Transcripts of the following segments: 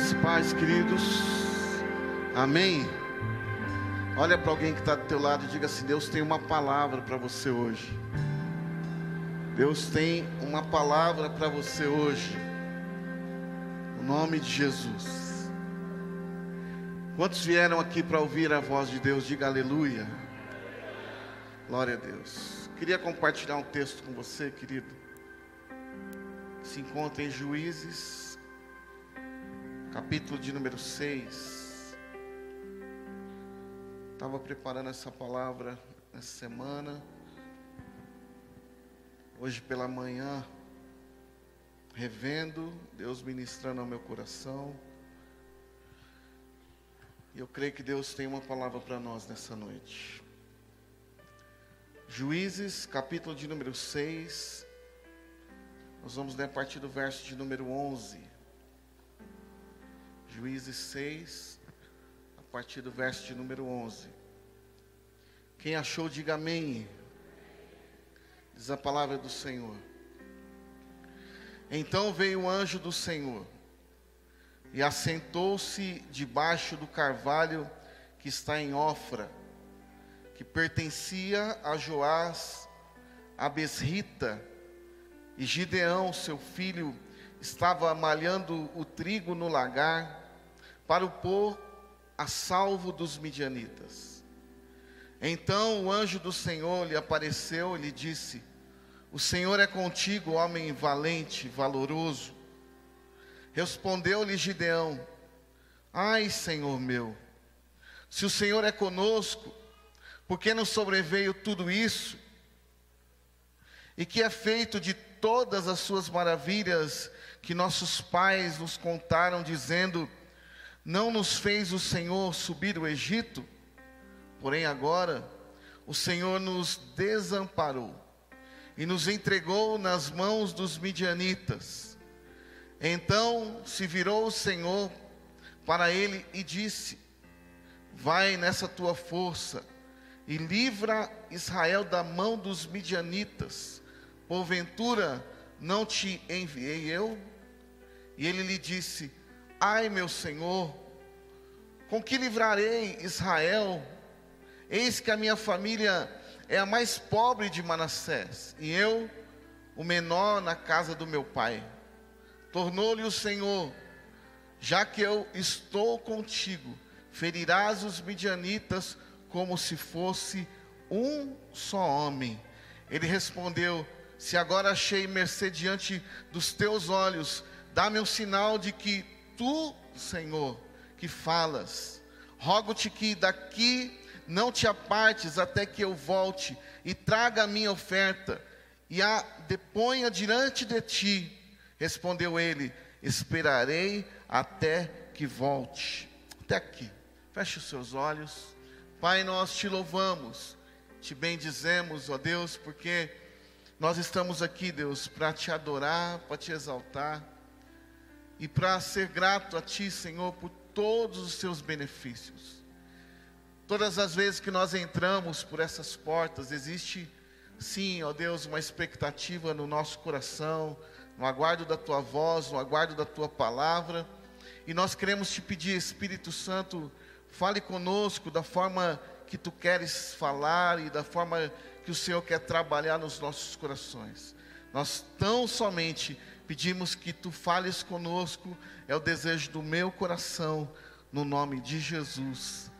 Graças paz, queridos. Amém. Olha para alguém que está do teu lado e diga assim: Deus tem uma palavra para você hoje. Deus tem uma palavra para você hoje. No nome de Jesus. Quantos vieram aqui para ouvir a voz de Deus? Diga aleluia. Glória a Deus. Queria compartilhar um texto com você, querido. Se encontra em Juízes, capítulo de número 6. Estava preparando essa palavra essa semana. Hoje pela manhã, revendo, Deus ministrando ao meu coração. E eu creio que Deus tem uma palavra para nós nessa noite. Juízes, capítulo de número 6. Nós vamos ler a partir do verso de número 11. Juízes 6, a partir do verso de número 11. Quem achou, diga amém. Diz a palavra do Senhor. Então veio o anjo do Senhor e assentou-se debaixo do carvalho que está em Ofra que pertencia a Joás, a Besrita, e Gideão, seu filho, estava malhando o trigo no lagar para o pôr a salvo dos midianitas. Então o anjo do Senhor lhe apareceu e lhe disse: O Senhor é contigo, homem valente, valoroso. Respondeu-lhe Gideão: Ai, Senhor meu, se o Senhor é conosco, porque nos sobreveio tudo isso, e que é feito de todas as suas maravilhas que nossos pais nos contaram, dizendo: Não nos fez o Senhor subir o Egito, porém agora o Senhor nos desamparou e nos entregou nas mãos dos midianitas. Então se virou o Senhor para ele e disse: Vai nessa tua força e livra Israel da mão dos midianitas. Porventura não te enviei eu? E ele lhe disse: Ai, meu senhor, com que livrarei Israel? Eis que a minha família é a mais pobre de Manassés, e eu, o menor na casa do meu pai. Tornou-lhe o Senhor: Já que eu estou contigo, ferirás os midianitas como se fosse um só homem. Ele respondeu: Se agora achei mercê diante dos teus olhos, dá-me um sinal de que tu, Senhor, que falas. Rogo-te que daqui não te apartes até que eu volte e traga a minha oferta e a deponha diante de ti. Respondeu ele: Esperarei até que volte. Até aqui. Feche os seus olhos. Pai, nós te louvamos, te bendizemos, ó Deus, porque nós estamos aqui, Deus, para te adorar, para te exaltar e para ser grato a Ti, Senhor, por todos os seus benefícios. Todas as vezes que nós entramos por essas portas, existe, sim, ó Deus, uma expectativa no nosso coração, no aguardo da Tua voz, no aguardo da Tua palavra, e nós queremos te pedir, Espírito Santo, Fale conosco da forma que tu queres falar e da forma que o Senhor quer trabalhar nos nossos corações. Nós tão somente pedimos que tu fales conosco, é o desejo do meu coração, no nome de Jesus.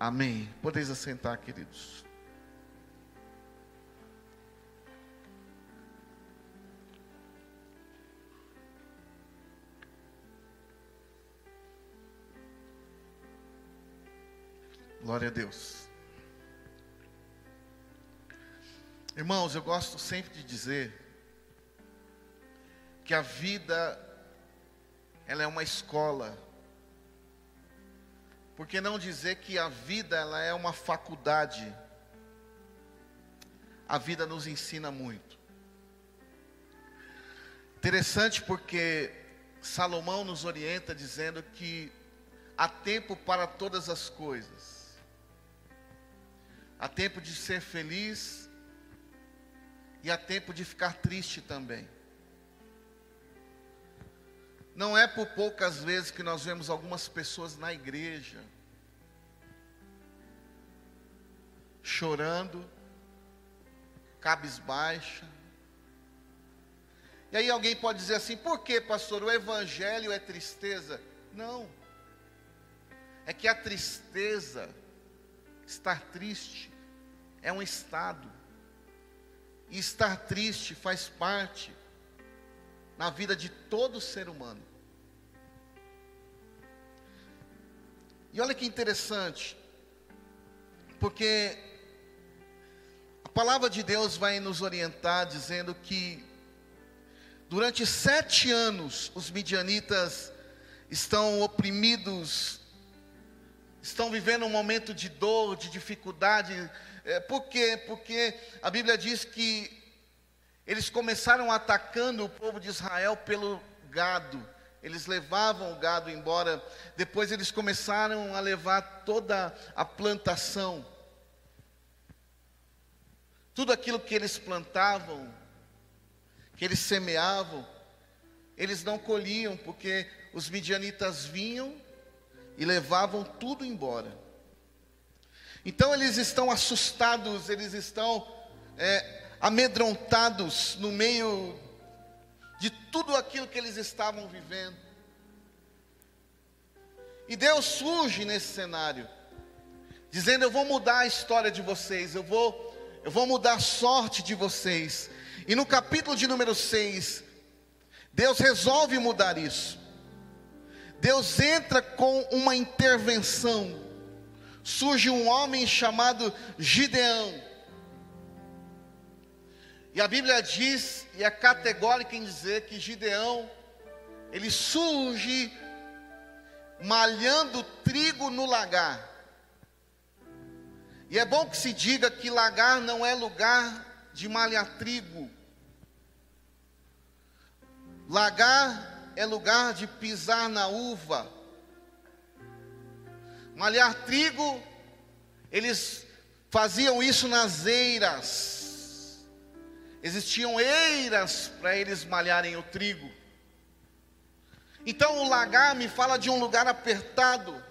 Amém. Podeis assentar, queridos. Glória a Deus. Irmãos, eu gosto sempre de dizer que a vida ela é uma escola. Por que não dizer que a vida ela é uma faculdade? A vida nos ensina muito. Interessante porque Salomão nos orienta dizendo que há tempo para todas as coisas Há tempo de ser feliz e há tempo de ficar triste também. Não é por poucas vezes que nós vemos algumas pessoas na igreja chorando, cabisbaixa. E aí alguém pode dizer assim: por que, pastor? O evangelho é tristeza? Não. É que a tristeza, estar triste, é um estado. E estar triste faz parte na vida de todo ser humano. E olha que interessante, porque a palavra de Deus vai nos orientar dizendo que durante sete anos os midianitas estão oprimidos, estão vivendo um momento de dor, de dificuldade. É, por quê? Porque a Bíblia diz que eles começaram atacando o povo de Israel pelo gado. Eles levavam o gado embora. Depois eles começaram a levar toda a plantação. Tudo aquilo que eles plantavam, que eles semeavam, eles não colhiam, porque os midianitas vinham e levavam tudo embora. Então eles estão assustados, eles estão é, amedrontados no meio de tudo aquilo que eles estavam vivendo. E Deus surge nesse cenário, dizendo: Eu vou mudar a história de vocês, eu vou, eu vou mudar a sorte de vocês. E no capítulo de número 6, Deus resolve mudar isso. Deus entra com uma intervenção. Surge um homem chamado Gideão. E a Bíblia diz, e é categórica em dizer que Gideão, ele surge malhando trigo no lagar. E é bom que se diga que lagar não é lugar de malhar trigo. Lagar é lugar de pisar na uva. Malhar trigo, eles faziam isso nas eiras existiam eiras para eles malharem o trigo. Então o lagar me fala de um lugar apertado.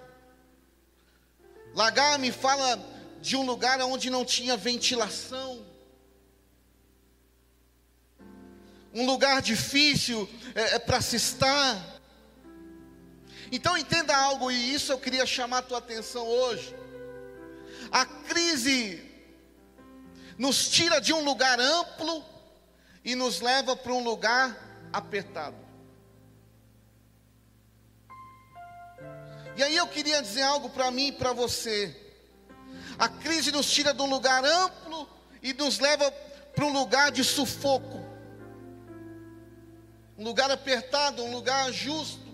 Lagar me fala de um lugar onde não tinha ventilação. Um lugar difícil é, é para se estar. Então entenda algo, e isso eu queria chamar a tua atenção hoje. A crise nos tira de um lugar amplo e nos leva para um lugar apertado. E aí eu queria dizer algo para mim e para você. A crise nos tira de um lugar amplo e nos leva para um lugar de sufoco. Um lugar apertado, um lugar justo.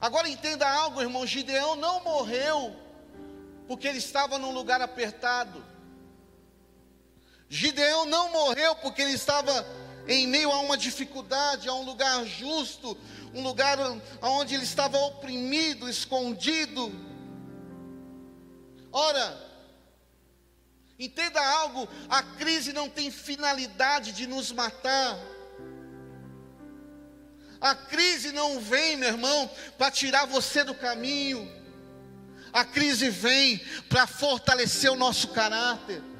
Agora entenda algo, irmão: Gideão não morreu porque ele estava num lugar apertado. Gideão não morreu porque ele estava em meio a uma dificuldade, a um lugar justo, um lugar onde ele estava oprimido, escondido. Ora, entenda algo: a crise não tem finalidade de nos matar. A crise não vem, meu irmão, para tirar você do caminho. A crise vem para fortalecer o nosso caráter.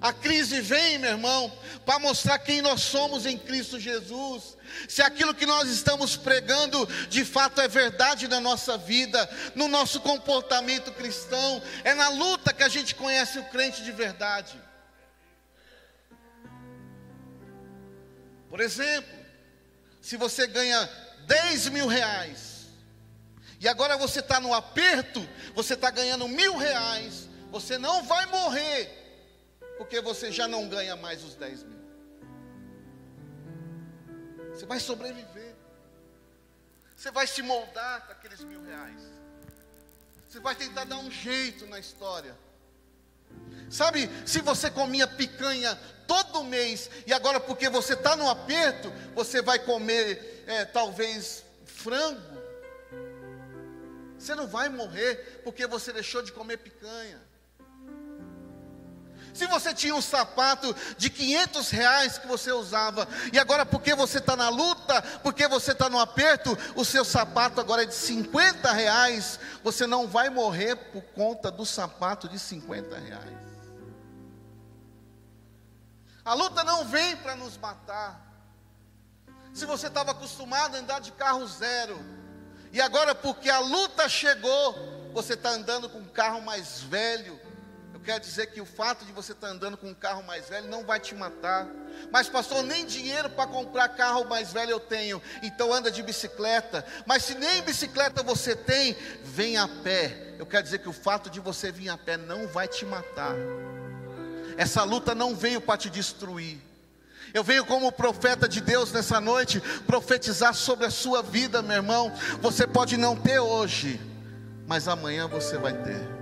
A crise vem, meu irmão, para mostrar quem nós somos em Cristo Jesus. Se aquilo que nós estamos pregando de fato é verdade na nossa vida, no nosso comportamento cristão, é na luta que a gente conhece o crente de verdade. Por exemplo, se você ganha 10 mil reais, e agora você está no aperto, você está ganhando mil reais, você não vai morrer porque você já não ganha mais os 10 mil. Você vai sobreviver. Você vai se moldar com aqueles mil reais. Você vai tentar dar um jeito na história. Sabe, se você comia picanha todo mês e agora porque você está no aperto, você vai comer é, talvez frango. Você não vai morrer porque você deixou de comer picanha. Se você tinha um sapato de 500 reais que você usava, e agora porque você está na luta, porque você está no aperto, o seu sapato agora é de 50 reais, você não vai morrer por conta do sapato de 50 reais. A luta não vem para nos matar. Se você estava acostumado a andar de carro zero, e agora porque a luta chegou, você está andando com um carro mais velho, eu quero dizer que o fato de você estar tá andando com um carro mais velho não vai te matar. Mas, pastor, nem dinheiro para comprar carro mais velho eu tenho, então anda de bicicleta. Mas se nem bicicleta você tem, vem a pé. Eu quero dizer que o fato de você vir a pé não vai te matar. Essa luta não veio para te destruir. Eu venho como profeta de Deus nessa noite profetizar sobre a sua vida, meu irmão. Você pode não ter hoje, mas amanhã você vai ter.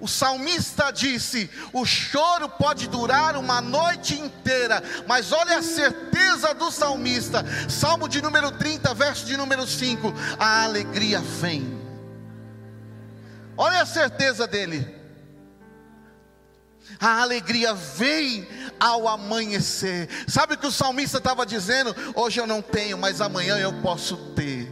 O salmista disse: o choro pode durar uma noite inteira, mas olha a certeza do salmista, Salmo de número 30, verso de número 5: a alegria vem. Olha a certeza dele. A alegria vem ao amanhecer. Sabe o que o salmista estava dizendo? Hoje eu não tenho, mas amanhã eu posso ter.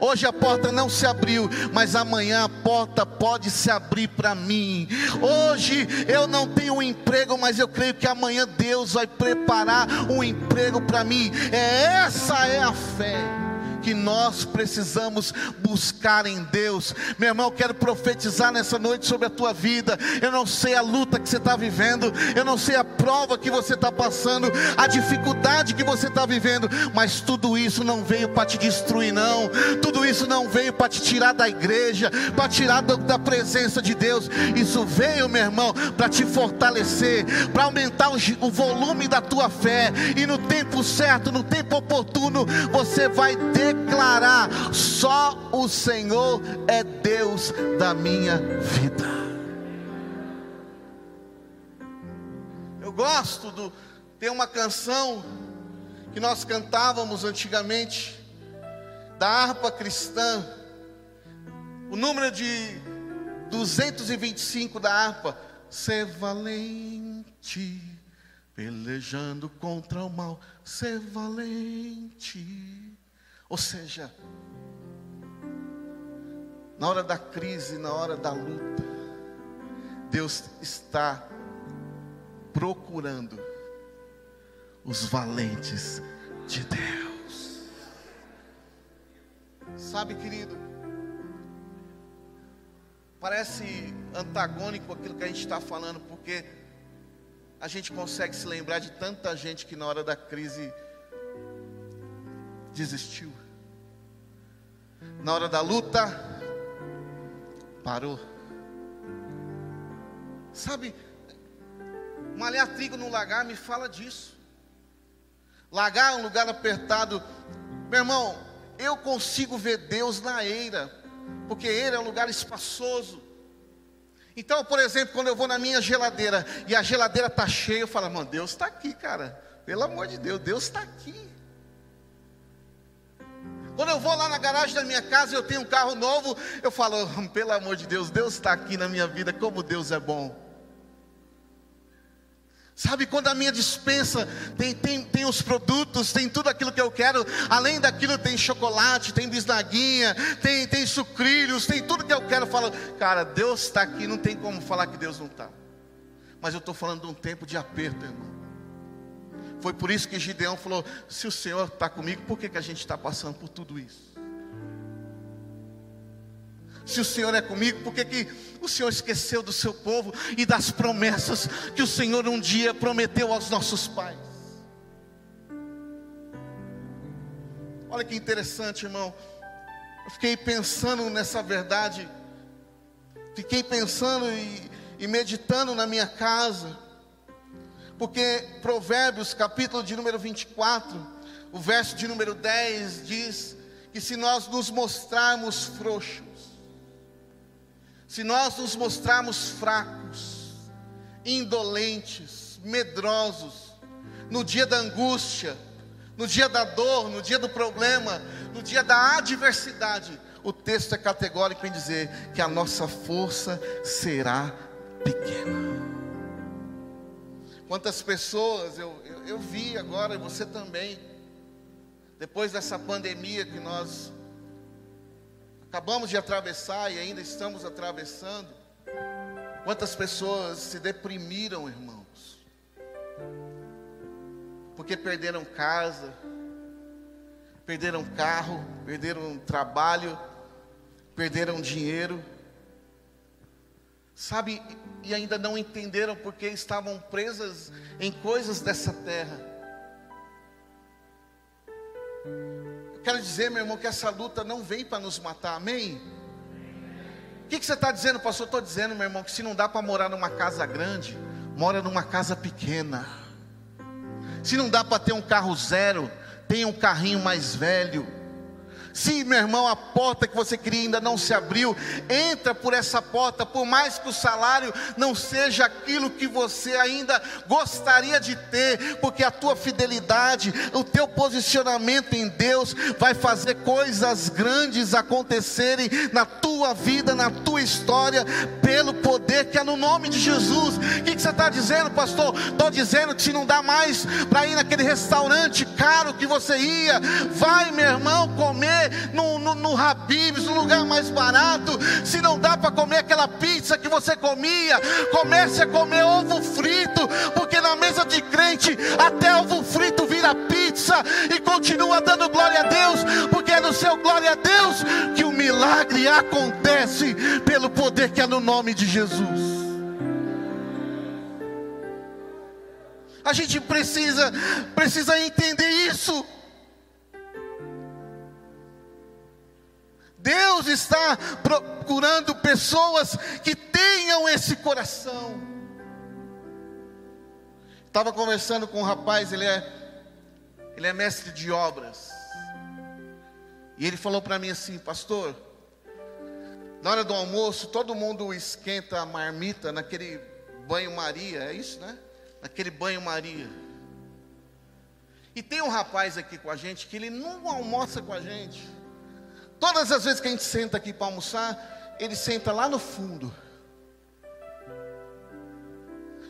Hoje a porta não se abriu, mas amanhã a porta pode se abrir para mim. Hoje eu não tenho um emprego, mas eu creio que amanhã Deus vai preparar um emprego para mim. É essa é a fé que nós precisamos buscar em Deus. Meu irmão, eu quero profetizar nessa noite sobre a tua vida. Eu não sei a luta que você está vivendo, eu não sei a prova que você está passando, a dificuldade que você está vivendo, mas tudo isso não veio para te destruir, não. Tudo isso não veio para te tirar da igreja, para tirar da presença de Deus. Isso veio, meu irmão, para te fortalecer, para aumentar o volume da tua fé, e no tempo certo, no tempo oportuno, você vai ter declarar: só o Senhor é Deus da minha vida. Eu gosto do tem uma canção que nós cantávamos antigamente da harpa cristã. O número de 225 da harpa, ser valente, pelejando contra o mal, ser valente. Ou seja, na hora da crise, na hora da luta, Deus está procurando os valentes de Deus. Sabe, querido, parece antagônico aquilo que a gente está falando, porque a gente consegue se lembrar de tanta gente que na hora da crise desistiu. Na hora da luta, parou. Sabe, malhar trigo no lagar me fala disso. Lagar é um lugar apertado. Meu irmão, eu consigo ver Deus na eira, porque eira é um lugar espaçoso. Então, por exemplo, quando eu vou na minha geladeira e a geladeira está cheia, eu falo, mano, Deus está aqui, cara. Pelo amor de Deus, Deus está aqui. Quando eu vou lá na garagem da minha casa e eu tenho um carro novo, eu falo, pelo amor de Deus, Deus está aqui na minha vida, como Deus é bom. Sabe quando a minha dispensa tem, tem, tem os produtos, tem tudo aquilo que eu quero, além daquilo tem chocolate, tem bisnaguinha, tem, tem sucrilhos, tem tudo que eu quero. Eu falo, cara, Deus está aqui, não tem como falar que Deus não está. Mas eu estou falando de um tempo de aperto, irmão. Foi por isso que Gideão falou: se o Senhor está comigo, por que, que a gente está passando por tudo isso? Se o Senhor é comigo, por que, que o Senhor esqueceu do seu povo e das promessas que o Senhor um dia prometeu aos nossos pais? Olha que interessante, irmão. Eu fiquei pensando nessa verdade, fiquei pensando e, e meditando na minha casa. Porque Provérbios, capítulo de número 24, o verso de número 10 diz que se nós nos mostrarmos frouxos, se nós nos mostrarmos fracos, indolentes, medrosos, no dia da angústia, no dia da dor, no dia do problema, no dia da adversidade, o texto é categórico em dizer que a nossa força será pequena. Quantas pessoas eu, eu, eu vi agora, e você também, depois dessa pandemia que nós acabamos de atravessar e ainda estamos atravessando, quantas pessoas se deprimiram, irmãos, porque perderam casa, perderam carro, perderam trabalho, perderam dinheiro, sabe, e ainda não entenderam porque estavam presas em coisas dessa terra. Eu quero dizer, meu irmão, que essa luta não vem para nos matar, amém? O que, que você está dizendo, pastor? Estou dizendo, meu irmão, que se não dá para morar numa casa grande, mora numa casa pequena. Se não dá para ter um carro zero, tenha um carrinho mais velho. Se, meu irmão, a porta que você queria ainda não se abriu, entra por essa porta, por mais que o salário não seja aquilo que você ainda gostaria de ter, porque a tua fidelidade, o teu posicionamento em Deus vai fazer coisas grandes acontecerem na tua vida, na tua história, pelo poder que é no nome de Jesus. O que, que você está dizendo, pastor? Estou dizendo que se não dá mais para ir naquele restaurante caro que você ia, vai, meu irmão, comer no, no, no Habib's, no lugar mais barato. Se não dá para comer aquela pizza que você comia, comece a comer ovo frito, porque na mesa de crente até ovo frito vira pizza e continua dando glória a Deus, porque é no seu glória a Deus que o milagre acontece pelo poder que é no nome de Jesus. A gente precisa precisa entender isso. Deus está procurando pessoas que tenham esse coração. Estava conversando com um rapaz, ele é, ele é mestre de obras. E ele falou para mim assim, pastor, na hora do almoço, todo mundo esquenta a marmita naquele banho-maria, é isso, né? Naquele banho-maria. E tem um rapaz aqui com a gente que ele não almoça com a gente. Todas as vezes que a gente senta aqui para almoçar, ele senta lá no fundo.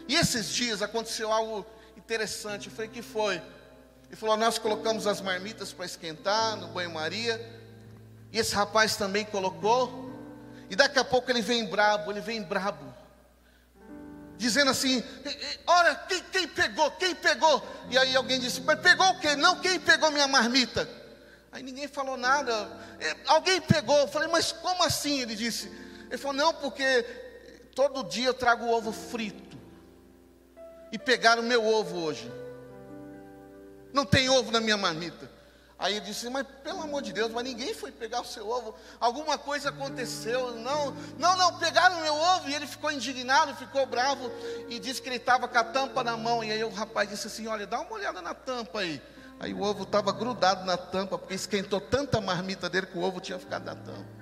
E esses dias aconteceu algo interessante. Falei, que foi? Ele falou, nós colocamos as marmitas para esquentar no banho-maria. E esse rapaz também colocou. E daqui a pouco ele vem brabo, ele vem brabo. Dizendo assim, olha, quem, quem pegou? Quem pegou? E aí alguém disse, mas pegou o quê? Não, quem pegou minha marmita? Aí ninguém falou nada. É, alguém pegou. Eu falei, mas como assim? Ele disse. Ele falou, não, porque todo dia eu trago ovo frito. E pegaram o meu ovo hoje. Não tem ovo na minha marmita. Aí ele disse, mas pelo amor de Deus, mas ninguém foi pegar o seu ovo. Alguma coisa aconteceu. Não, não, não, pegaram o meu ovo. E ele ficou indignado, ficou bravo. E disse que ele estava com a tampa na mão. E aí o rapaz disse assim: Olha, dá uma olhada na tampa aí. Aí o ovo estava grudado na tampa, porque esquentou tanta marmita dele que o ovo tinha ficado na tampa.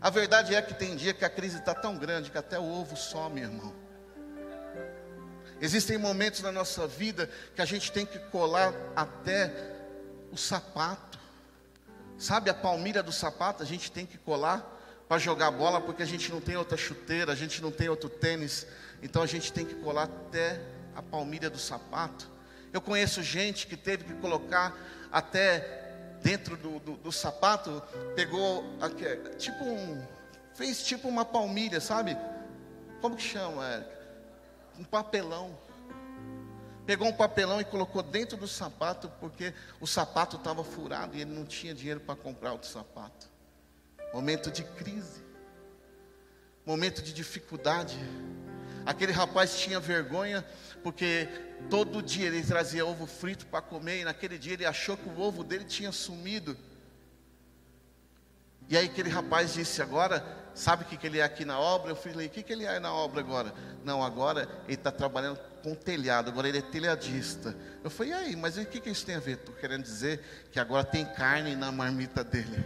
A verdade é que tem dia que a crise está tão grande que até o ovo some, irmão. Existem momentos na nossa vida que a gente tem que colar até o sapato. Sabe a palmilha do sapato? A gente tem que colar para jogar bola porque a gente não tem outra chuteira, a gente não tem outro tênis. Então a gente tem que colar até a palmilha do sapato. Eu conheço gente que teve que colocar até dentro do, do, do sapato, pegou aqui, tipo um, fez tipo uma palmilha, sabe? Como que chama? É, um papelão. Pegou um papelão e colocou dentro do sapato, porque o sapato estava furado e ele não tinha dinheiro para comprar outro sapato. Momento de crise, momento de dificuldade. Aquele rapaz tinha vergonha porque todo dia ele trazia ovo frito para comer, e naquele dia ele achou que o ovo dele tinha sumido. E aí aquele rapaz disse: Agora, sabe o que, que ele é aqui na obra? Eu falei: O que, que ele é na obra agora? Não, agora ele está trabalhando com telhado, agora ele é telhadista. Eu falei: E aí, mas o que, que isso tem a ver? Estou querendo dizer que agora tem carne na marmita dele.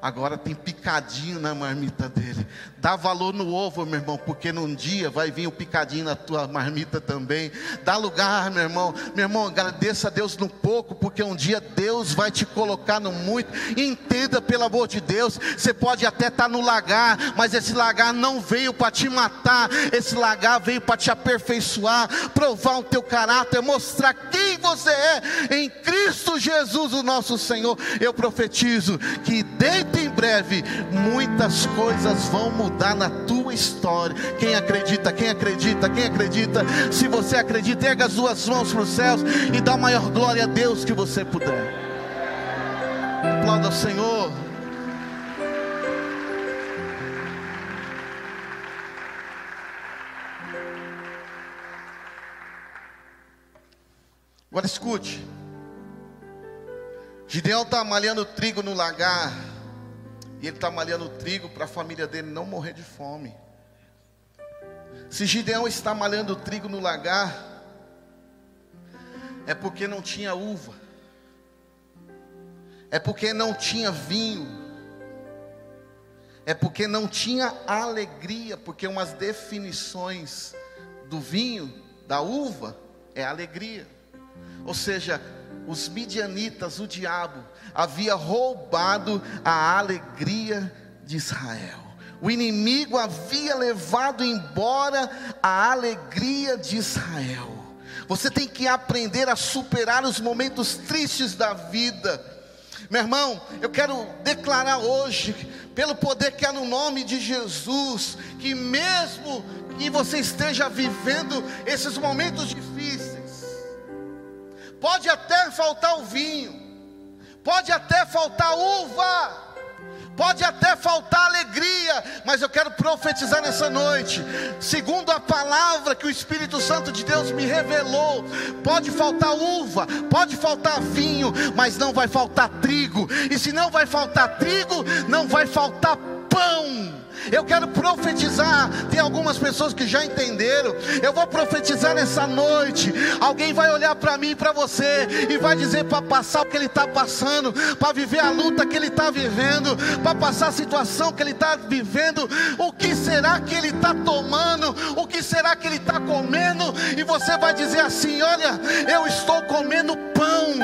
Agora tem picadinho na marmita dele. Dá valor no ovo, meu irmão, porque num dia vai vir o picadinho na tua marmita também. Dá lugar, meu irmão. Meu irmão, agradeça a Deus no pouco, porque um dia Deus vai te colocar no muito. Entenda, pelo amor de Deus, você pode até estar tá no lagar, mas esse lagar não veio para te matar. Esse lagar veio para te aperfeiçoar, provar o teu caráter, mostrar quem você é em Cristo Jesus, o nosso Senhor. Eu profetizo que dentro muito em breve, muitas coisas vão mudar na tua história. Quem acredita, quem acredita, quem acredita, se você acredita, erga as suas mãos para os céus e dá a maior glória a Deus que você puder. Aplauda o Senhor. Agora escute. Gideão está malhando trigo no lagar. E ele está malhando trigo para a família dele não morrer de fome. Se Gideão está malhando trigo no lagar, é porque não tinha uva, é porque não tinha vinho, é porque não tinha alegria, porque umas definições do vinho, da uva, é alegria. Ou seja, os midianitas, o diabo, havia roubado a alegria de Israel. O inimigo havia levado embora a alegria de Israel. Você tem que aprender a superar os momentos tristes da vida. Meu irmão, eu quero declarar hoje, pelo poder que há no nome de Jesus, que mesmo que você esteja vivendo esses momentos difíceis, pode até faltar o vinho, pode até faltar uva, pode até faltar alegria, mas eu quero profetizar nessa noite, segundo a palavra que o Espírito Santo de Deus me revelou, pode faltar uva, pode faltar vinho, mas não vai faltar trigo, e se não vai faltar trigo, não vai faltar pão. Eu quero profetizar. Tem algumas pessoas que já entenderam. Eu vou profetizar nessa noite. Alguém vai olhar para mim para você e vai dizer para passar o que ele está passando, para viver a luta que ele está vivendo, para passar a situação que ele está vivendo. O que será que ele está tomando? O que será que ele está comendo? E você vai dizer assim: Olha, eu estou comendo pão,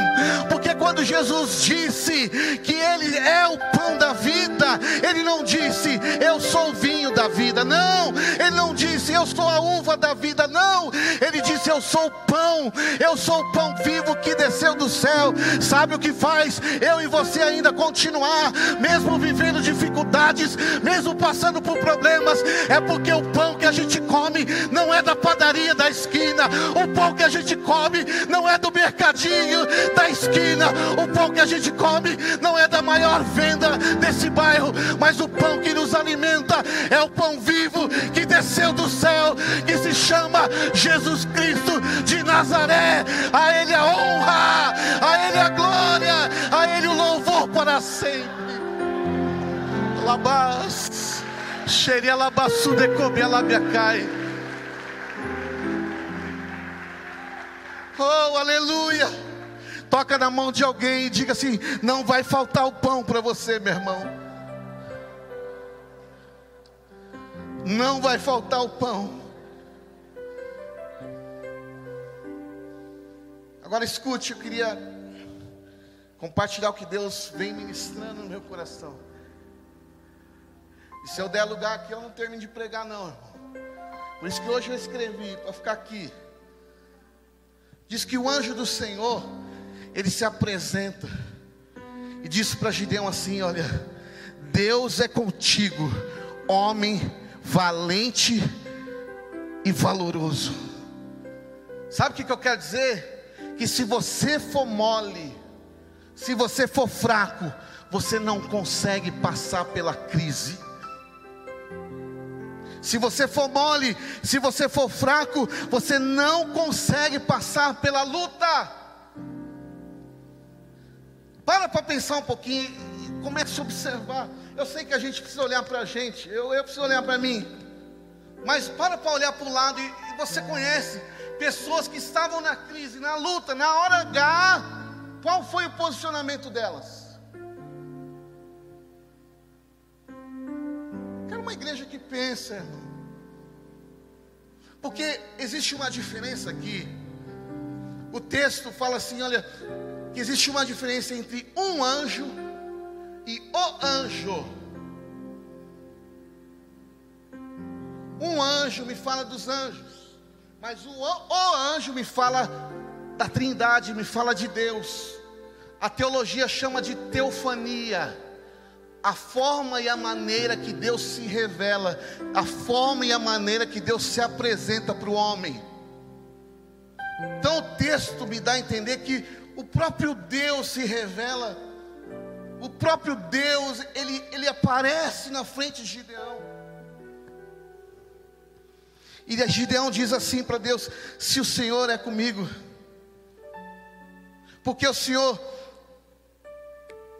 porque quando Jesus disse que Ele é o pão da vida, Ele não disse eu sou o vinho da vida. Não, ele não disse eu sou a uva da vida. Não, ele disse eu sou o pão. Eu sou o pão vivo que desceu do céu. Sabe o que faz eu e você ainda continuar, mesmo vivendo dificuldades, mesmo passando por problemas? É porque o pão que a gente come não é da padaria da esquina. O pão que a gente come não é do mercadinho da esquina. O pão que a gente come não é da maior venda desse bairro, mas o pão que nos alimenta é o pão vivo que desceu do céu, que se chama Jesus Cristo de Nazaré. A Ele a honra, a Ele a glória, a Ele o louvor para sempre. Labás, xeria labaçu de comer labiacai. Oh, aleluia! Toca na mão de alguém e diga assim: não vai faltar o pão para você, meu irmão. Não vai faltar o pão. Agora escute, eu queria compartilhar o que Deus vem ministrando no meu coração. E se eu der lugar aqui, eu não termino de pregar, não, irmão. Por isso que hoje eu escrevi, para ficar aqui. Diz que o anjo do Senhor, ele se apresenta e disse para Gideão assim: Olha, Deus é contigo, homem valente e valoroso. Sabe o que eu quero dizer? Que se você for mole, se você for fraco, você não consegue passar pela crise. Se você for mole, se você for fraco, você não consegue passar pela luta. Para para pensar um pouquinho comece a observar. Eu sei que a gente precisa olhar para a gente, eu, eu preciso olhar para mim. Mas para para olhar para o lado e, e você conhece pessoas que estavam na crise, na luta, na hora H, qual foi o posicionamento delas? igreja que pensa, irmão. Porque existe uma diferença aqui. O texto fala assim: olha, que existe uma diferença entre um anjo e o anjo. Um anjo me fala dos anjos, mas o, o anjo me fala da Trindade, me fala de Deus. A teologia chama de teofania a forma e a maneira que Deus se revela, a forma e a maneira que Deus se apresenta para o homem. Então o texto me dá a entender que o próprio Deus se revela, o próprio Deus, ele, ele aparece na frente de Gideão. E Gideão diz assim para Deus: Se o Senhor é comigo, porque o Senhor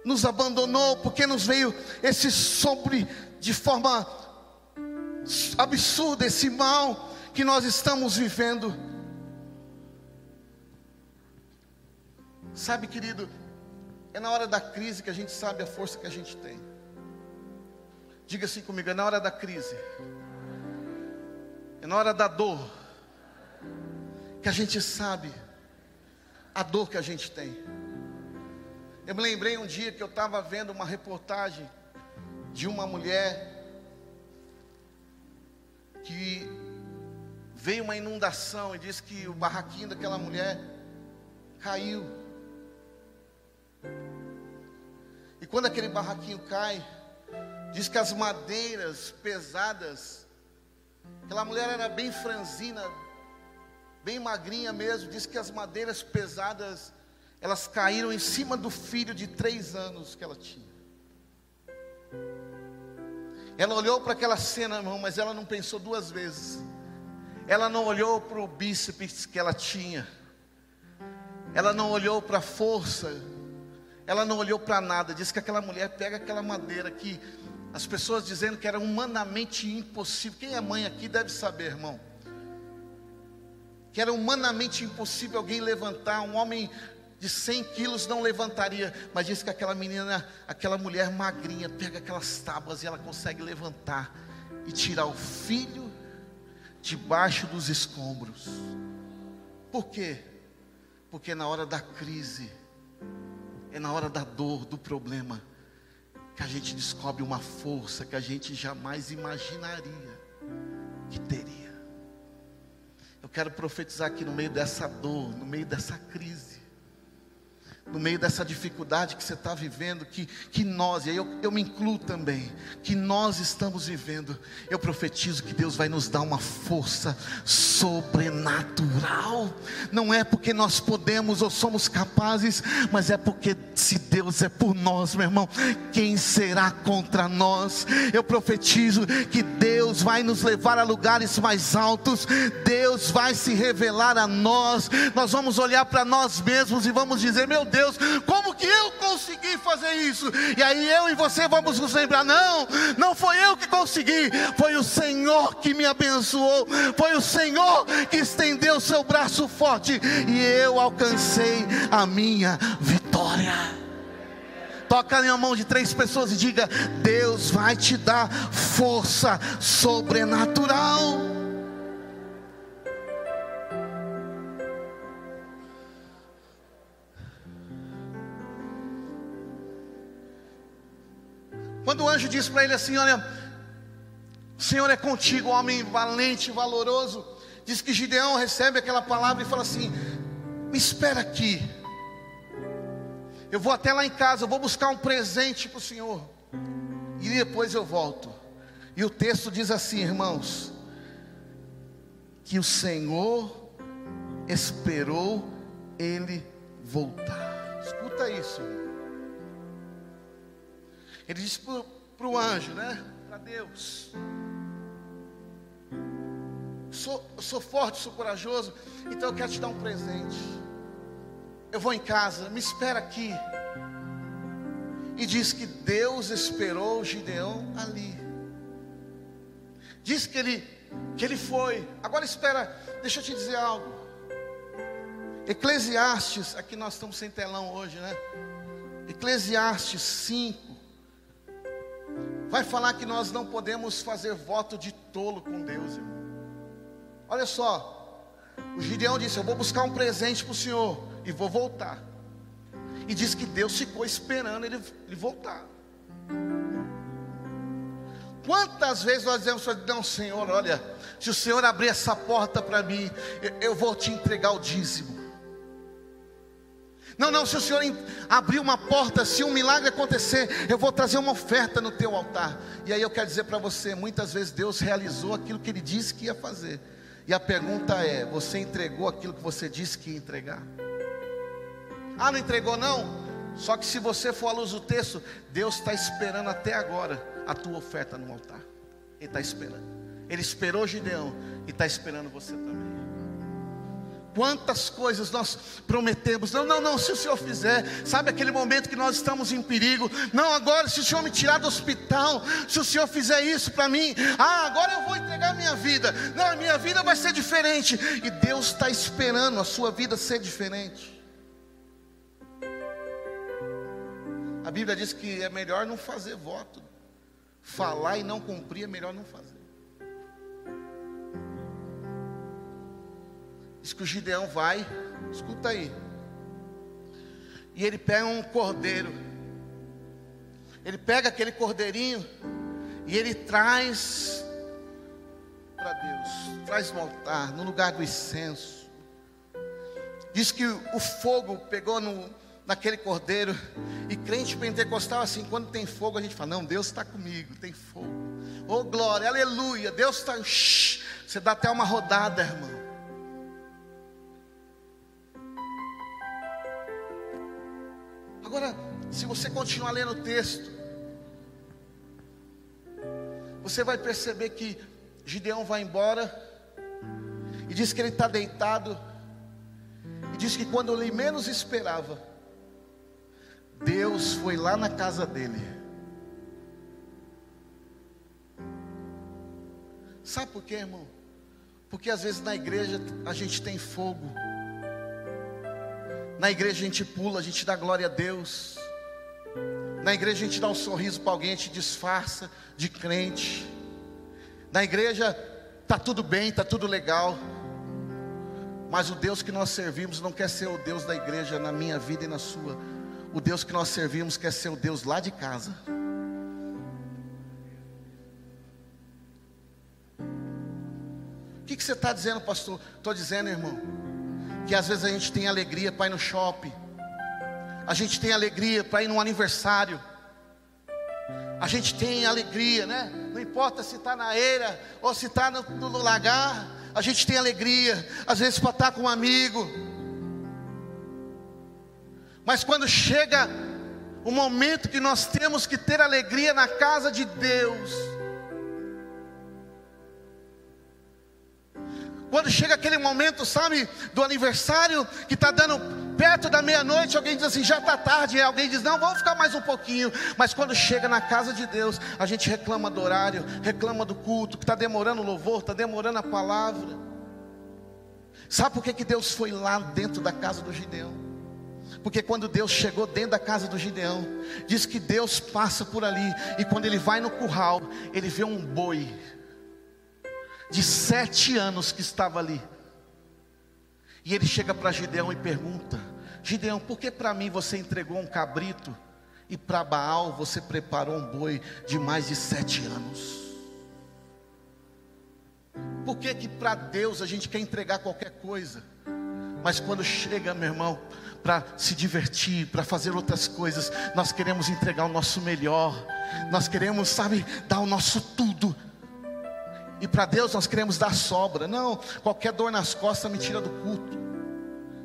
nos abandonou, porque nos veio esse sobre de forma absurda, esse mal que nós estamos vivendo. Sabe, querido, é na hora da crise que a gente sabe a força que a gente tem. Diga assim comigo: é na hora da crise, é na hora da dor, que a gente sabe a dor que a gente tem. Eu me lembrei um dia que eu estava vendo uma reportagem de uma mulher que veio uma inundação e disse que o barraquinho daquela mulher caiu. E quando aquele barraquinho cai, diz que as madeiras pesadas, aquela mulher era bem franzina, bem magrinha mesmo, diz que as madeiras pesadas elas caíram em cima do filho de três anos que ela tinha. Ela olhou para aquela cena, irmão, mas ela não pensou duas vezes. Ela não olhou para o bíceps que ela tinha. Ela não olhou para a força. Ela não olhou para nada. Diz que aquela mulher pega aquela madeira que as pessoas dizendo que era humanamente impossível. Quem é mãe aqui deve saber, irmão. Que era humanamente impossível alguém levantar, um homem de 100 quilos não levantaria, mas diz que aquela menina, aquela mulher magrinha, pega aquelas tábuas e ela consegue levantar e tirar o filho debaixo dos escombros. Por quê? Porque na hora da crise, é na hora da dor, do problema, que a gente descobre uma força que a gente jamais imaginaria que teria. Eu quero profetizar aqui no meio dessa dor, no meio dessa crise no meio dessa dificuldade que você está vivendo, que, que nós, e aí eu, eu me incluo também, que nós estamos vivendo, eu profetizo que Deus vai nos dar uma força sobrenatural. Não é porque nós podemos ou somos capazes, mas é porque se Deus é por nós, meu irmão, quem será contra nós? Eu profetizo que Deus vai nos levar a lugares mais altos, Deus vai se revelar a nós, nós vamos olhar para nós mesmos e vamos dizer: meu Deus, como que eu consegui fazer isso? E aí eu e você vamos nos lembrar: não, não foi eu que consegui, foi o Senhor que me abençoou, foi o Senhor que estendeu seu braço forte e eu alcancei a minha vitória. Toca na mão de três pessoas e diga: Deus vai te dar força sobrenatural. Quando o anjo diz para ele assim: Olha, o Senhor é contigo, homem valente, valoroso. Diz que Gideão recebe aquela palavra e fala assim: Me espera aqui. Eu vou até lá em casa, eu vou buscar um presente para o Senhor. E depois eu volto. E o texto diz assim, irmãos: Que o Senhor esperou ele voltar. Escuta isso. Irmão. Ele disse para o anjo, né? Para Deus. Sou, sou forte, sou corajoso, então eu quero te dar um presente. Eu vou em casa, me espera aqui. E diz que Deus esperou Gideão ali. Diz que ele, que ele foi. Agora espera, deixa eu te dizer algo. Eclesiastes, aqui nós estamos sem telão hoje, né? Eclesiastes 5, vai falar que nós não podemos fazer voto de tolo com Deus, irmão. Olha só, o Gideão disse: Eu vou buscar um presente para o Senhor e vou voltar. E diz que Deus ficou esperando ele, ele voltar. Quantas vezes nós dizemos para Deus, Senhor, olha, se o Senhor abrir essa porta para mim, eu, eu vou te entregar o dízimo. Não, não, se o Senhor abrir uma porta, se um milagre acontecer, eu vou trazer uma oferta no teu altar. E aí eu quero dizer para você, muitas vezes Deus realizou aquilo que ele disse que ia fazer. E a pergunta é: você entregou aquilo que você disse que ia entregar? Ah, não entregou não? Só que se você for à luz do texto, Deus está esperando até agora a tua oferta no altar. Ele está esperando. Ele esperou Gideão e está esperando você também. Quantas coisas nós prometemos, não, não, não, se o Senhor fizer, sabe aquele momento que nós estamos em perigo, não, agora, se o Senhor me tirar do hospital, se o Senhor fizer isso para mim, ah, agora eu vou entregar minha vida, não, a minha vida vai ser diferente, e Deus está esperando a sua vida ser diferente. A Bíblia diz que é melhor não fazer voto, falar e não cumprir é melhor não fazer. Diz que o Gideão vai, escuta aí. E ele pega um cordeiro. Ele pega aquele cordeirinho e ele traz para Deus, traz no altar, no lugar do incenso. Diz que o fogo pegou no, naquele cordeiro. E crente pentecostal, assim, quando tem fogo, a gente fala: Não, Deus está comigo, tem fogo. Oh glória, aleluia, Deus está. Você dá até uma rodada, irmão. Agora, se você continuar lendo o texto, você vai perceber que Gideão vai embora e diz que ele está deitado, e diz que quando ele menos esperava, Deus foi lá na casa dele. Sabe por quê, irmão? Porque às vezes na igreja a gente tem fogo. Na igreja a gente pula, a gente dá glória a Deus. Na igreja a gente dá um sorriso para alguém, a gente disfarça de crente. Na igreja tá tudo bem, tá tudo legal. Mas o Deus que nós servimos não quer ser o Deus da igreja na minha vida e na sua. O Deus que nós servimos quer ser o Deus lá de casa. O que, que você está dizendo, pastor? Estou dizendo, irmão, que às vezes a gente tem alegria para ir no shopping, a gente tem alegria para ir num aniversário, a gente tem alegria, né? Não importa se está na eira ou se está no, no, lagar, a gente tem alegria, às vezes para estar tá com um amigo, mas quando chega o momento que nós temos que ter alegria na casa de Deus, Quando chega aquele momento, sabe, do aniversário, que está dando perto da meia-noite, alguém diz assim, já está tarde, e alguém diz, não, vamos ficar mais um pouquinho. Mas quando chega na casa de Deus, a gente reclama do horário, reclama do culto, que está demorando o louvor, está demorando a palavra. Sabe por que, que Deus foi lá dentro da casa do Gideão? Porque quando Deus chegou dentro da casa do Gideão, diz que Deus passa por ali, e quando ele vai no curral, ele vê um boi de sete anos que estava ali. E ele chega para Gideão e pergunta: Gideão, por que para mim você entregou um cabrito e para Baal você preparou um boi de mais de sete anos? Por que que para Deus a gente quer entregar qualquer coisa? Mas quando chega, meu irmão, para se divertir, para fazer outras coisas, nós queremos entregar o nosso melhor, nós queremos, sabe, dar o nosso tudo. E para Deus nós queremos dar sobra. Não, qualquer dor nas costas me tira do culto.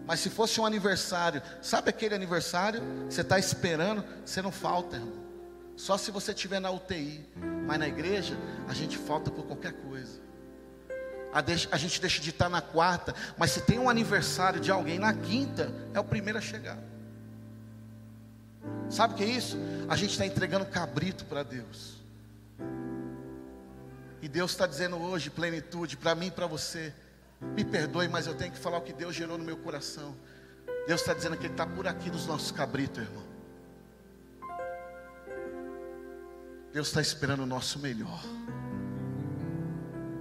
Mas se fosse um aniversário, sabe aquele aniversário você está esperando, você não falta, irmão. Só se você estiver na UTI. Mas na igreja, a gente falta por qualquer coisa. A gente deixa de estar na quarta, mas se tem um aniversário de alguém na quinta, é o primeiro a chegar. Sabe o que é isso? A gente está entregando cabrito para Deus. E Deus está dizendo hoje, plenitude, para mim e para você. Me perdoe, mas eu tenho que falar o que Deus gerou no meu coração. Deus está dizendo que Ele está por aqui nos nossos cabritos, irmão. Deus está esperando o nosso melhor.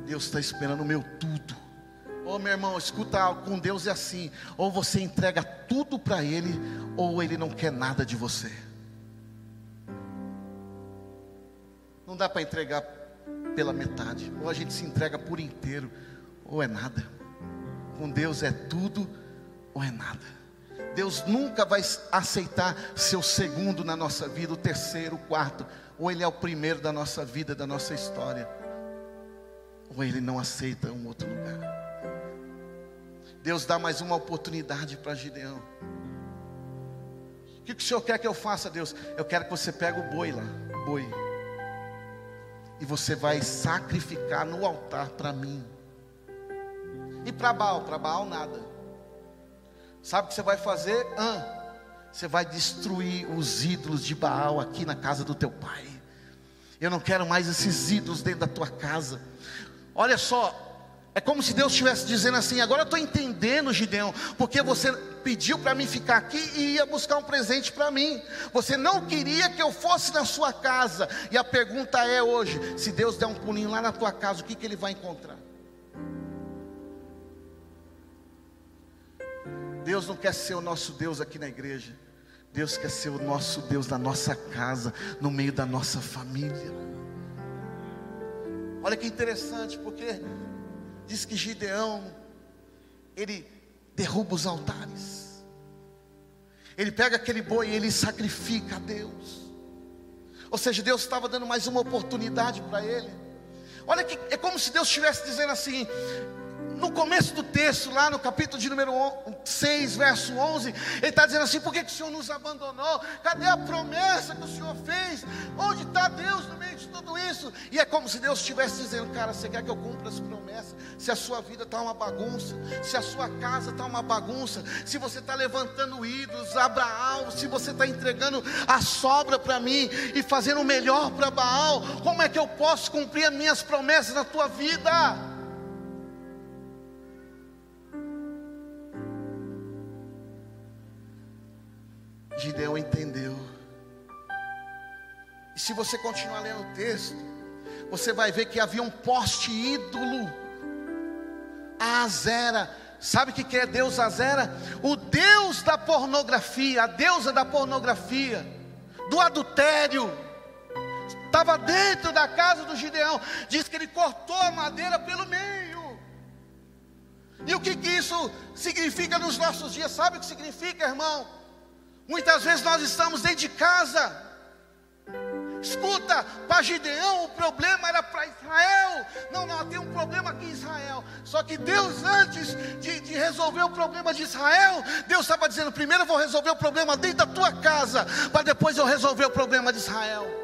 Deus está esperando o meu tudo. Ô oh, meu irmão, escuta algo, com Deus é assim: ou você entrega tudo para Ele, ou Ele não quer nada de você. Não dá para entregar pela metade, ou a gente se entrega por inteiro, ou é nada. Com Deus é tudo ou é nada. Deus nunca vai aceitar seu segundo na nossa vida, o terceiro, o quarto, ou Ele é o primeiro da nossa vida, da nossa história, ou Ele não aceita um outro lugar. Deus dá mais uma oportunidade para Gideão. O que, que o Senhor quer que eu faça, Deus? Eu quero que você pegue o boi lá, boi, e você vai sacrificar no altar para mim. E para Baal, para Baal nada. Sabe o que você vai fazer? Ah, você vai destruir os ídolos de Baal aqui na casa do teu pai. Eu não quero mais esses ídolos dentro da tua casa. Olha só, é como se Deus estivesse dizendo assim: agora eu estou entendendo, Gideão, porque você pediu para mim ficar aqui e ia buscar um presente para mim. Você não queria que eu fosse na sua casa. E a pergunta é hoje: se Deus der um pulinho lá na tua casa, o que, que ele vai encontrar? Deus não quer ser o nosso Deus aqui na igreja. Deus quer ser o nosso Deus na nossa casa, no meio da nossa família. Olha que interessante, porque diz que Gideão, ele derruba os altares. Ele pega aquele boi e ele sacrifica a Deus. Ou seja, Deus estava dando mais uma oportunidade para ele. Olha que é como se Deus estivesse dizendo assim: no começo do texto, lá no capítulo de número 6, verso 11, ele está dizendo assim: por que, que o Senhor nos abandonou? Cadê a promessa que o Senhor fez? Onde está Deus no meio de tudo isso? E é como se Deus estivesse dizendo: cara, você quer que eu cumpra as promessas? Se a sua vida está uma bagunça, se a sua casa está uma bagunça, se você está levantando ídolos, Abraão, se você está entregando a sobra para mim e fazendo o melhor para Baal, como é que eu posso cumprir as minhas promessas na tua vida? Gideão entendeu. E se você continuar lendo o texto, você vai ver que havia um poste ídolo. A Azera. Sabe o que é Deus Azera? O Deus da pornografia, a deusa da pornografia, do adultério. Estava dentro da casa do Gideão. Diz que ele cortou a madeira pelo meio. E o que, que isso significa nos nossos dias? Sabe o que significa, irmão? Muitas vezes nós estamos dentro de casa. Escuta, para Gideão o problema era para Israel. Não, não, tem um problema aqui em Israel. Só que Deus, antes de, de resolver o problema de Israel, Deus estava dizendo: primeiro eu vou resolver o problema dentro da tua casa, para depois eu resolver o problema de Israel.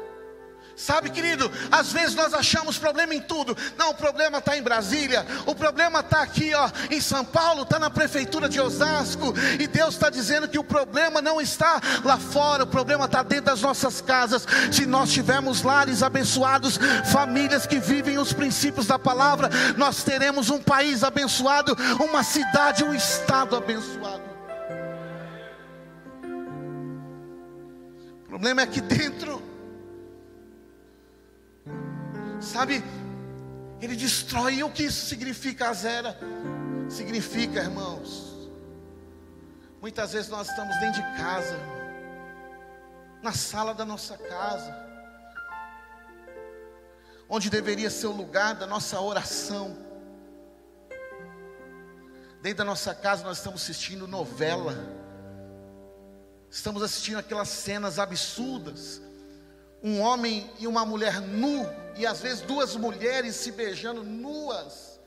Sabe, querido, às vezes nós achamos problema em tudo. Não, o problema está em Brasília, o problema está aqui, ó, em São Paulo, está na prefeitura de Osasco. E Deus está dizendo que o problema não está lá fora, o problema está dentro das nossas casas. Se nós tivermos lares abençoados, famílias que vivem os princípios da palavra, nós teremos um país abençoado, uma cidade, um estado abençoado. O problema é que dentro Sabe, ele destrói. E o que isso significa, Azera? Significa, irmãos, muitas vezes nós estamos dentro de casa, na sala da nossa casa, onde deveria ser o lugar da nossa oração. Dentro da nossa casa nós estamos assistindo novela, estamos assistindo aquelas cenas absurdas, um homem e uma mulher nu, e às vezes duas mulheres se beijando nuas.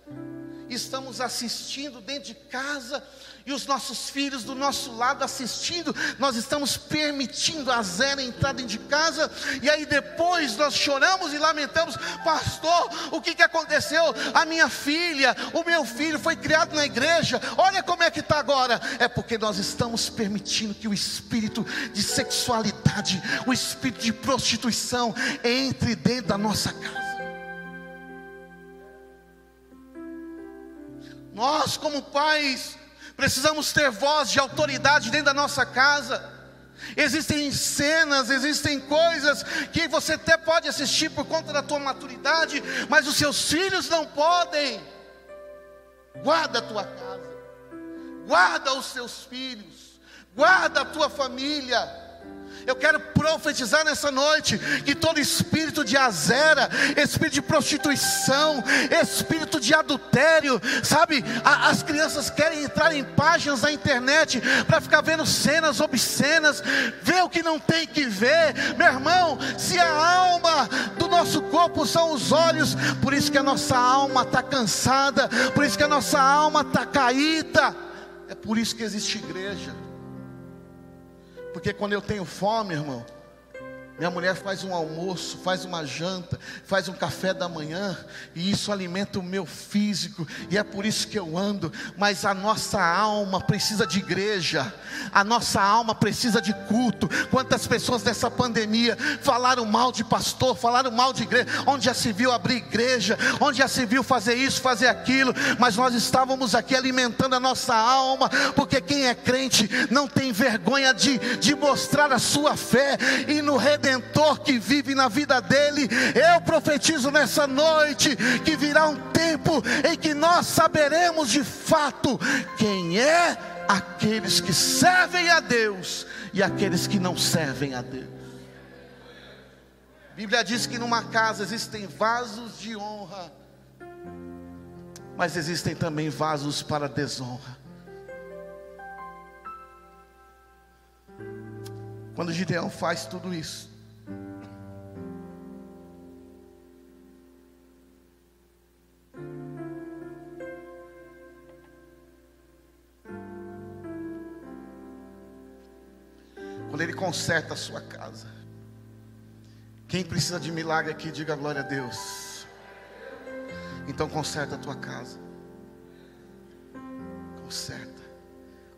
Estamos assistindo dentro de casa e os nossos filhos do nosso lado assistindo, nós estamos permitindo a Zera entrar dentro de casa, e aí depois nós choramos e lamentamos, pastor, o que, que aconteceu? A minha filha, o meu filho foi criado na igreja, olha como é que está agora. É porque nós estamos permitindo que o espírito de sexualidade, o espírito de prostituição entre dentro da nossa casa. Nós, como pais, Precisamos ter voz de autoridade dentro da nossa casa. Existem cenas, existem coisas que você até pode assistir por conta da tua maturidade, mas os seus filhos não podem. Guarda a tua casa, guarda os seus filhos, guarda a tua família. Eu quero profetizar nessa noite que todo espírito de azera, espírito de prostituição, espírito de adultério, sabe? A, as crianças querem entrar em páginas da internet para ficar vendo cenas obscenas, ver o que não tem que ver. Meu irmão, se a alma do nosso corpo são os olhos, por isso que a nossa alma está cansada, por isso que a nossa alma está caída. É por isso que existe igreja. Porque quando eu tenho fome, irmão, minha mulher faz um almoço, faz uma janta, faz um café da manhã, e isso alimenta o meu físico, e é por isso que eu ando. Mas a nossa alma precisa de igreja, a nossa alma precisa de culto. Quantas pessoas nessa pandemia falaram mal de pastor, falaram mal de igreja, onde já se viu abrir igreja, onde já se viu fazer isso, fazer aquilo, mas nós estávamos aqui alimentando a nossa alma, porque quem é crente não tem vergonha de, de mostrar a sua fé, e no redentor redentor que vive na vida dele. Eu profetizo nessa noite que virá um tempo em que nós saberemos de fato quem é aqueles que servem a Deus e aqueles que não servem a Deus. A Bíblia diz que numa casa existem vasos de honra, mas existem também vasos para desonra. Quando Gideão faz tudo isso, quando Ele conserta a sua casa. Quem precisa de milagre aqui, diga glória a Deus. Então conserta a tua casa. Conserta.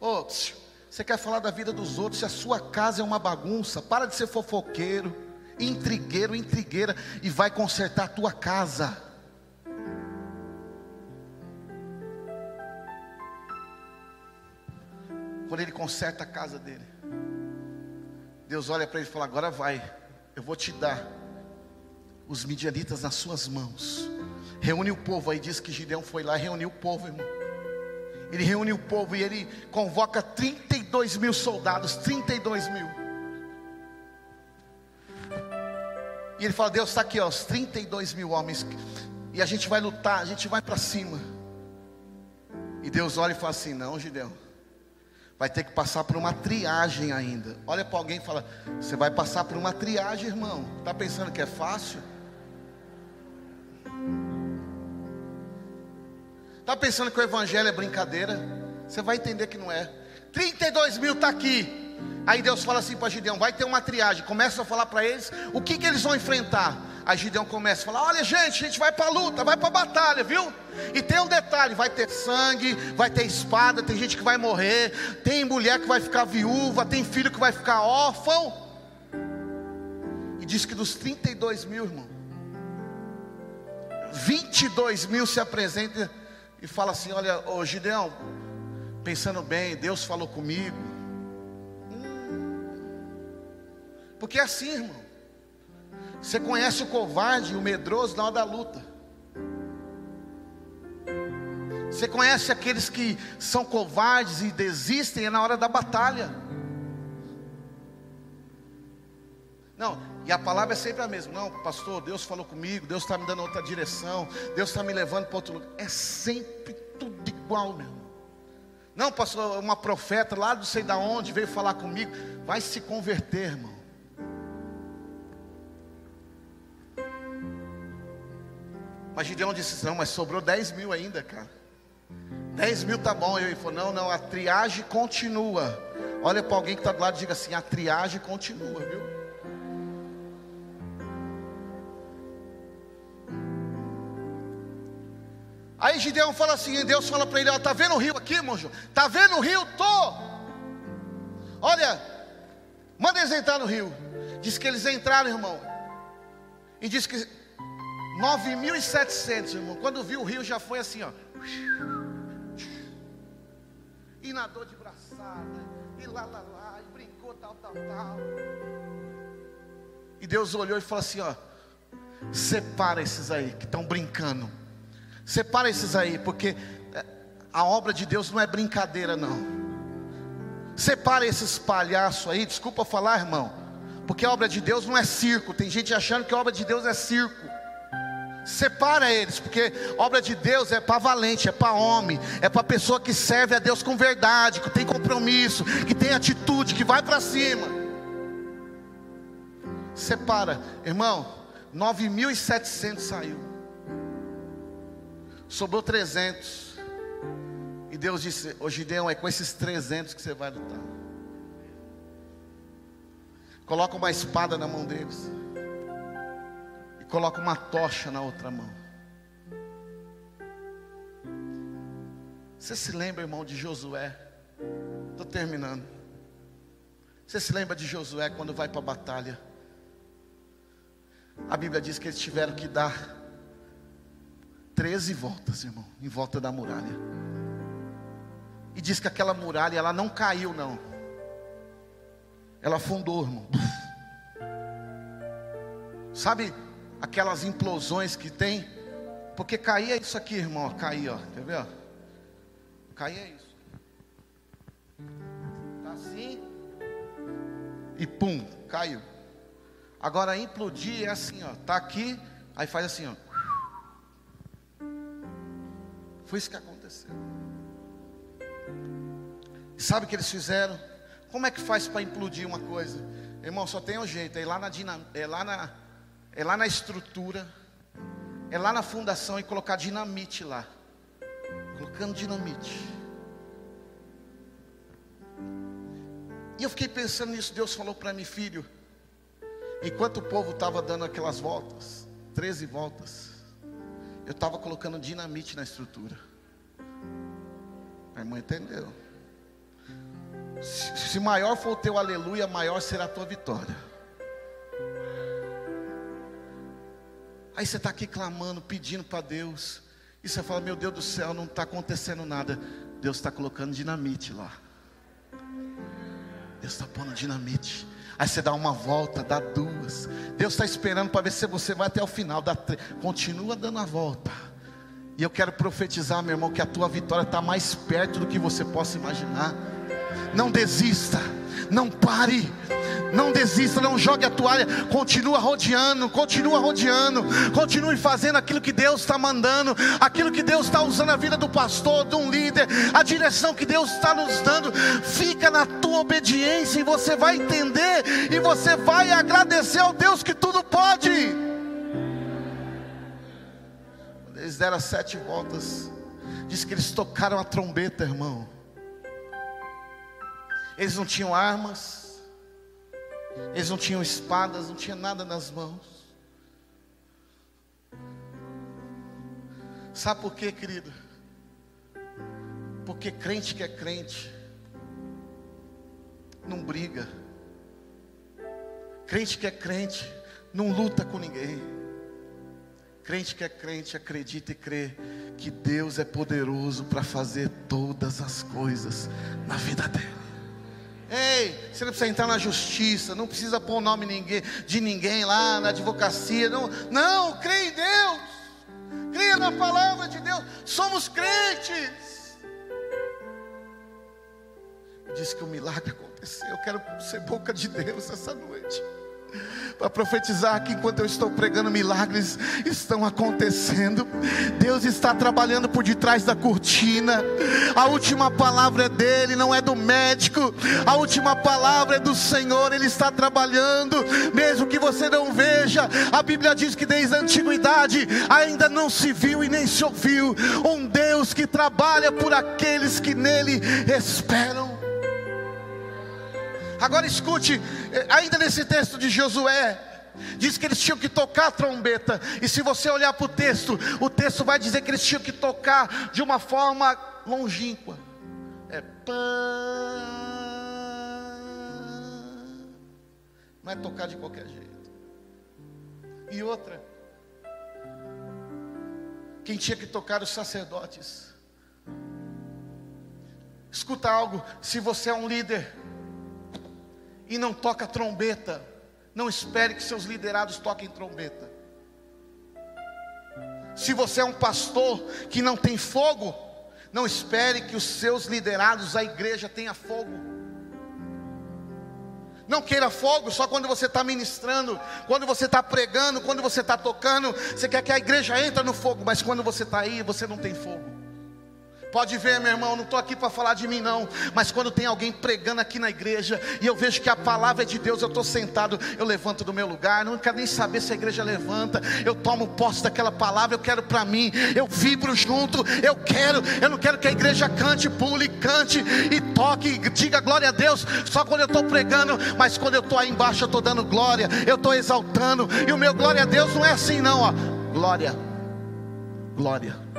Oh, você quer falar da vida dos outros? Se a sua casa é uma bagunça, para de ser fofoqueiro, intrigueiro, intrigueira e vai consertar a tua casa. Quando ele conserta a casa dele, Deus olha para ele e fala: Agora vai, eu vou te dar os midianitas nas suas mãos. Reúne o povo. Aí diz que Gideão foi lá e reuniu o povo, irmão. Ele reúne o povo e ele convoca 32 mil soldados. 32 mil. E ele fala: Deus está aqui, ó, os 32 mil homens. E a gente vai lutar, a gente vai para cima. E Deus olha e fala assim: Não, Gideão vai ter que passar por uma triagem ainda. Olha para alguém e fala: Você vai passar por uma triagem, irmão. Está pensando que é fácil? Está pensando que o evangelho é brincadeira? Você vai entender que não é. 32 mil está aqui. Aí Deus fala assim para Gideão: vai ter uma triagem. Começa a falar para eles o que, que eles vão enfrentar. Aí Gideão começa a falar: olha, gente, a gente vai para a luta, vai para a batalha, viu? E tem um detalhe: vai ter sangue, vai ter espada, tem gente que vai morrer, tem mulher que vai ficar viúva, tem filho que vai ficar órfão. E diz que dos 32 mil, irmão, 22 mil se apresentam e fala assim: olha, ô Gideão, pensando bem, Deus falou comigo. Porque é assim, irmão. Você conhece o covarde e o medroso na hora da luta. Você conhece aqueles que são covardes e desistem na hora da batalha. Não, e a palavra é sempre a mesma. Não, pastor, Deus falou comigo, Deus está me dando outra direção, Deus está me levando para outro lugar. É sempre tudo igual, meu. Não, pastor, uma profeta lá não sei da onde veio falar comigo. Vai se converter, irmão. Mas Gideão disse: Não, mas sobrou 10 mil ainda, cara. 10 mil tá bom. Ele falou: Não, não, a triagem continua. Olha para alguém que está do lado e diga assim: A triagem continua, viu? Aí Gideão fala assim: Deus fala para ele: Está vendo o rio aqui, monjo? Está vendo o rio? Tô. Olha, manda eles entrar no rio. Diz que eles entraram, irmão. E diz que 9.700, irmão. Quando viu o rio já foi assim, ó. E nadou de braçada, e lá, lá, lá, e brincou tal, tal, tal. E Deus olhou e falou assim: ó, separa esses aí que estão brincando. Separa esses aí, porque é, a obra de Deus não é brincadeira, não. Separa esses palhaços aí, desculpa falar, irmão, porque a obra de Deus não é circo. Tem gente achando que a obra de Deus é circo. Separa eles, porque obra de Deus é para valente, é para homem, é para pessoa que serve a Deus com verdade, que tem compromisso, que tem atitude, que vai para cima. Separa, irmão, 9.700 saiu, sobrou 300. E Deus disse: Ô Gideão, é com esses 300 que você vai lutar. Coloca uma espada na mão deles coloca uma tocha na outra mão. Você se lembra, irmão, de Josué? Estou terminando. Você se lembra de Josué quando vai para a batalha? A Bíblia diz que eles tiveram que dar 13 voltas, irmão, em volta da muralha. E diz que aquela muralha, ela não caiu, não. Ela afundou, irmão. Sabe, aquelas implosões que tem, porque cair é isso aqui, irmão, cair, ó, quer ver? Cair é isso. Tá assim e pum, caiu. Agora implodir é assim, ó, tá aqui, aí faz assim, ó. Foi isso que aconteceu. Sabe o que eles fizeram? Como é que faz para implodir uma coisa? Irmão, só tem um jeito, é lá na, é lá na é lá na estrutura, é lá na fundação e colocar dinamite lá. Colocando dinamite. E eu fiquei pensando nisso, Deus falou para mim, filho, enquanto o povo estava dando aquelas voltas, 13 voltas, eu estava colocando dinamite na estrutura. A irmã entendeu. Se, maior for o teu aleluia, maior será a tua vitória. Aí você está aqui clamando, pedindo para Deus. E você fala: Meu Deus do céu, não está acontecendo nada. Deus está colocando dinamite lá. Deus está pondo dinamite. Aí você dá uma volta, dá duas. Deus está esperando para ver se você vai até o final. Dá três. Continua dando a volta. E eu quero profetizar, meu irmão, que a tua vitória está mais perto do que você possa imaginar. Não desista, não pare. Não desista, não jogue a toalha. Continua rodeando, continua rodeando. Continue fazendo aquilo que Deus está mandando, aquilo que Deus está usando a vida do pastor, de um líder, a direção que Deus está nos dando. Fica na tua obediência e você vai entender e você vai agradecer ao Deus que tudo pode. Eles deram sete voltas. Diz que eles tocaram a trombeta, irmão. Eles não tinham armas eles não tinham espadas, não tinha nada nas mãos. Sabe por quê, querido? Porque crente que é crente não briga. Crente que é crente não luta com ninguém. Crente que é crente acredita e crê que Deus é poderoso para fazer todas as coisas na vida dele. Ei, você não precisa entrar na justiça, não precisa pôr o nome de ninguém lá na advocacia. Não, não, crê em Deus, creia na palavra de Deus. Somos crentes. Diz que o milagre aconteceu. Eu quero ser boca de Deus essa noite para profetizar que enquanto eu estou pregando, milagres estão acontecendo. Deus está trabalhando por detrás da cortina. A última palavra é dele, não é do médico. A última palavra é do Senhor. Ele está trabalhando, mesmo que você não veja. A Bíblia diz que desde a antiguidade ainda não se viu e nem se ouviu um Deus que trabalha por aqueles que nele esperam. Agora escute, eh, ainda nesse texto de Josué, diz que eles tinham que tocar a trombeta, e se você olhar para o texto, o texto vai dizer que eles tinham que tocar de uma forma longínqua. É. Não é tocar de qualquer jeito. E outra, quem tinha que tocar os sacerdotes. Escuta algo, se você é um líder, e não toca trombeta, não espere que seus liderados toquem trombeta. Se você é um pastor que não tem fogo, não espere que os seus liderados, a igreja, tenha fogo. Não queira fogo só quando você está ministrando, quando você está pregando, quando você está tocando. Você quer que a igreja entre no fogo, mas quando você está aí, você não tem fogo. Pode ver, meu irmão, não estou aqui para falar de mim, não. Mas quando tem alguém pregando aqui na igreja e eu vejo que a palavra é de Deus, eu estou sentado, eu levanto do meu lugar, não quero nem saber se a igreja levanta. Eu tomo posse daquela palavra, eu quero para mim, eu vibro junto, eu quero, eu não quero que a igreja cante, pule, cante e toque, diga glória a Deus, só quando eu estou pregando, mas quando eu estou aí embaixo, eu estou dando glória, eu estou exaltando, e o meu glória a Deus não é assim, não, ó. Glória, glória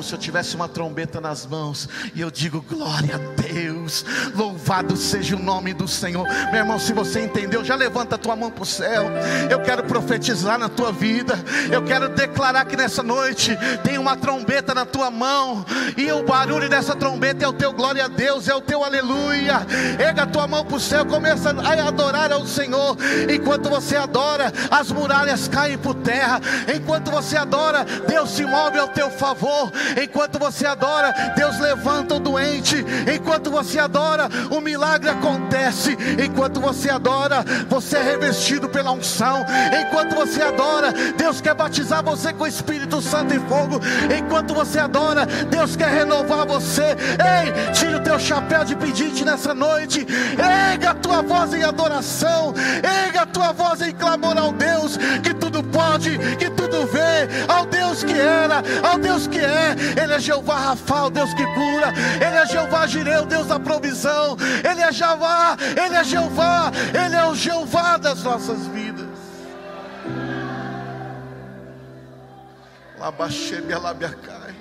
como se eu tivesse uma trombeta nas mãos e eu digo glória a Deus, louvado seja o nome do Senhor. Meu irmão, se você entendeu, já levanta a tua mão para o céu. Eu quero profetizar na tua vida, eu quero declarar que nessa noite tem uma trombeta na tua mão e o barulho dessa trombeta é o teu glória a Deus, é o teu aleluia. Erga a tua mão para o céu, começa a adorar ao Senhor. Enquanto você adora, as muralhas caem por terra. Enquanto você adora, Deus se move ao teu favor. Enquanto você adora, Deus levanta o doente. Enquanto você adora, o milagre acontece. Enquanto você adora, você é revestido pela unção. Enquanto você adora, Deus quer batizar você com o Espírito Santo e fogo. Enquanto você adora, Deus quer renovar você. Ei, tira o teu chapéu de pedinte nessa noite. Erga a tua voz em adoração. Erga a tua voz em clamor ao Deus que tudo pode, que tudo vê. Ao Deus que era, ao Deus que é. Ele é Jeová Rafa, o Deus que cura, Ele é Jeová Jireu, Deus da provisão, Ele é Javá, Ele é Jeová, Ele é o Jeová das nossas vidas. Labaxebe alabiacai.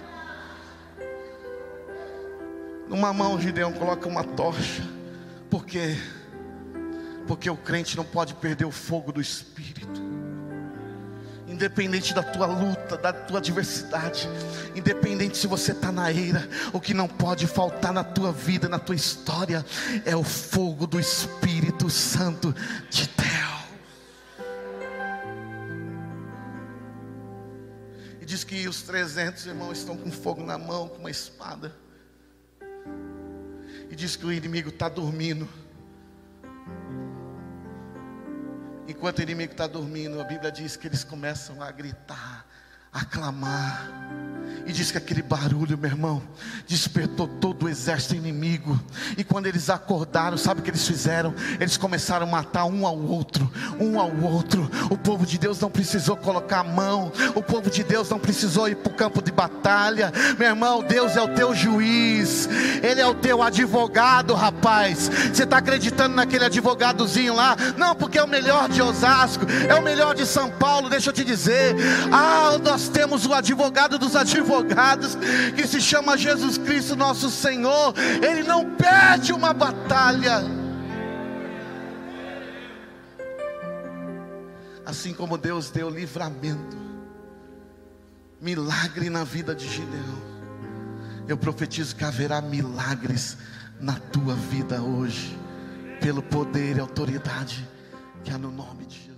Numa mão Gideão coloca uma tocha, porque porque o crente não pode perder o fogo do Espírito independente da tua luta, da tua adversidade, independente se você está na eira, o que não pode faltar na tua vida, na tua história, é o fogo do Espírito Santo de Deus. E diz que os 300 irmãos estão com fogo na mão, com uma espada. E diz que o inimigo está dormindo. Enquanto o inimigo está dormindo, a Bíblia diz que eles começam a gritar, a clamar. E diz que aquele barulho, meu irmão, despertou todo o exército inimigo. E quando eles acordaram, sabe o que eles fizeram? Eles começaram a matar um ao outro, um ao outro. O povo de Deus não precisou colocar a mão, o povo de Deus não precisou ir para o campo de batalha. Meu irmão, Deus é o teu juiz, Ele é o teu advogado, rapaz. Você está acreditando naquele advogadozinho lá? Não, porque é o melhor de Osasco, é o melhor de São Paulo. Deixa eu te dizer, ah, nós temos o advogado dos advogados advogados, que se chama Jesus Cristo, nosso Senhor. Ele não perde uma batalha. Assim como Deus deu livramento, milagre na vida de Gideão. Eu profetizo que haverá milagres na tua vida hoje, pelo poder e autoridade que há no nome de.